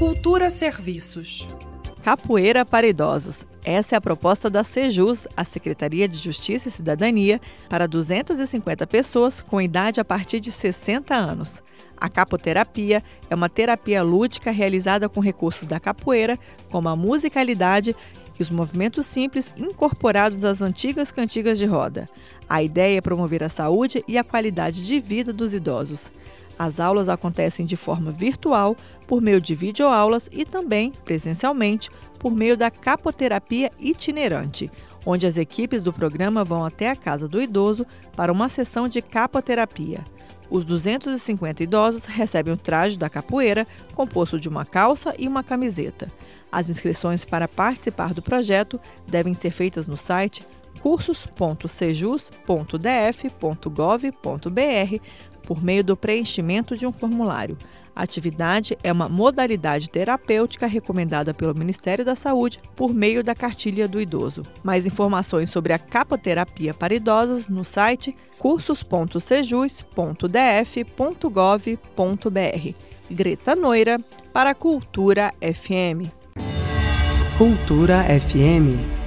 Cultura Serviços. Capoeira para idosos. Essa é a proposta da Sejus, a Secretaria de Justiça e Cidadania, para 250 pessoas com idade a partir de 60 anos. A capoterapia é uma terapia lúdica realizada com recursos da capoeira, como a musicalidade e os movimentos simples incorporados às antigas cantigas de roda. A ideia é promover a saúde e a qualidade de vida dos idosos. As aulas acontecem de forma virtual, por meio de videoaulas e também, presencialmente, por meio da capoterapia itinerante, onde as equipes do programa vão até a casa do idoso para uma sessão de capoterapia. Os 250 idosos recebem o traje da capoeira, composto de uma calça e uma camiseta. As inscrições para participar do projeto devem ser feitas no site cursos.sejus.df.gov.br por meio do preenchimento de um formulário. A atividade é uma modalidade terapêutica recomendada pelo Ministério da Saúde por meio da cartilha do idoso. Mais informações sobre a capoterapia para idosos no site cursos.sejus.df.gov.br. Greta Noira para Cultura FM. Cultura FM